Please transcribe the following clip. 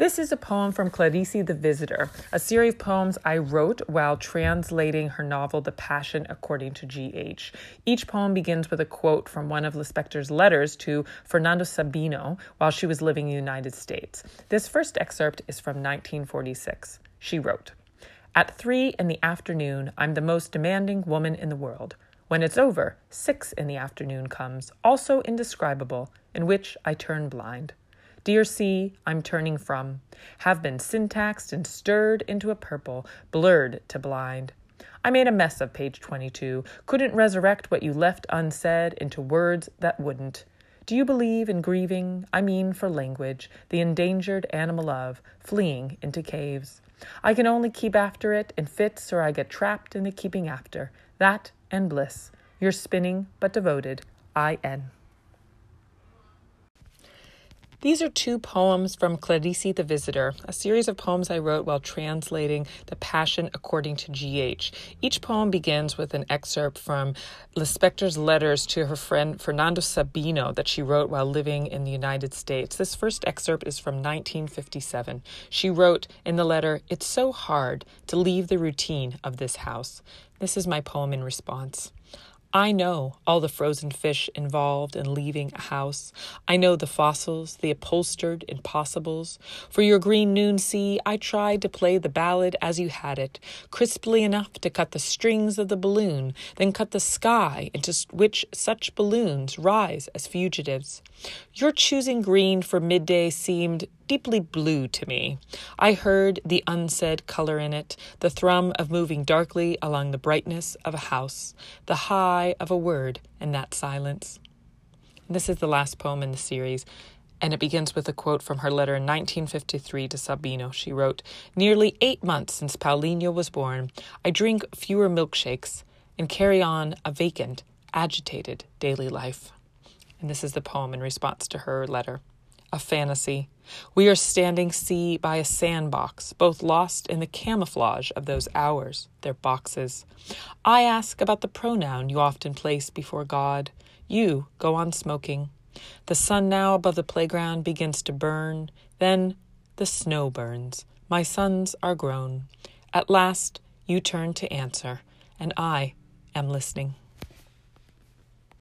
This is a poem from Clarice the Visitor, a series of poems I wrote while translating her novel The Passion According to G.H. Each poem begins with a quote from one of Lispector's letters to Fernando Sabino while she was living in the United States. This first excerpt is from 1946. She wrote, At three in the afternoon, I'm the most demanding woman in the world. When it's over, six in the afternoon comes, also indescribable, in which I turn blind. Dear sea, I'm turning from, have been syntaxed and stirred into a purple, blurred to blind. I made a mess of page 22, couldn't resurrect what you left unsaid into words that wouldn't. Do you believe in grieving? I mean, for language, the endangered animal of, fleeing into caves. I can only keep after it in fits, or I get trapped in the keeping after. That and bliss. You're spinning, but devoted. I N. These are two poems from Clarice the Visitor, a series of poems I wrote while translating The Passion According to G.H. Each poem begins with an excerpt from Lispector's letters to her friend Fernando Sabino that she wrote while living in the United States. This first excerpt is from 1957. She wrote in the letter, It's so hard to leave the routine of this house. This is my poem in response. I know all the frozen fish involved in leaving a house. I know the fossils, the upholstered impossibles. For your green noon sea, I tried to play the ballad as you had it, crisply enough to cut the strings of the balloon, then cut the sky into which such balloons rise as fugitives. Your choosing green for midday seemed deeply blue to me. I heard the unsaid color in it, the thrum of moving darkly along the brightness of a house, the high of a word in that silence. This is the last poem in the series, and it begins with a quote from her letter in 1953 to Sabino. She wrote, Nearly eight months since Paulinho was born, I drink fewer milkshakes and carry on a vacant, agitated daily life. And this is the poem in response to her letter a fantasy. We are standing sea by a sandbox, both lost in the camouflage of those hours, their boxes. I ask about the pronoun you often place before God. You go on smoking. The sun now above the playground begins to burn. Then the snow burns. My sons are grown. At last you turn to answer, and I am listening.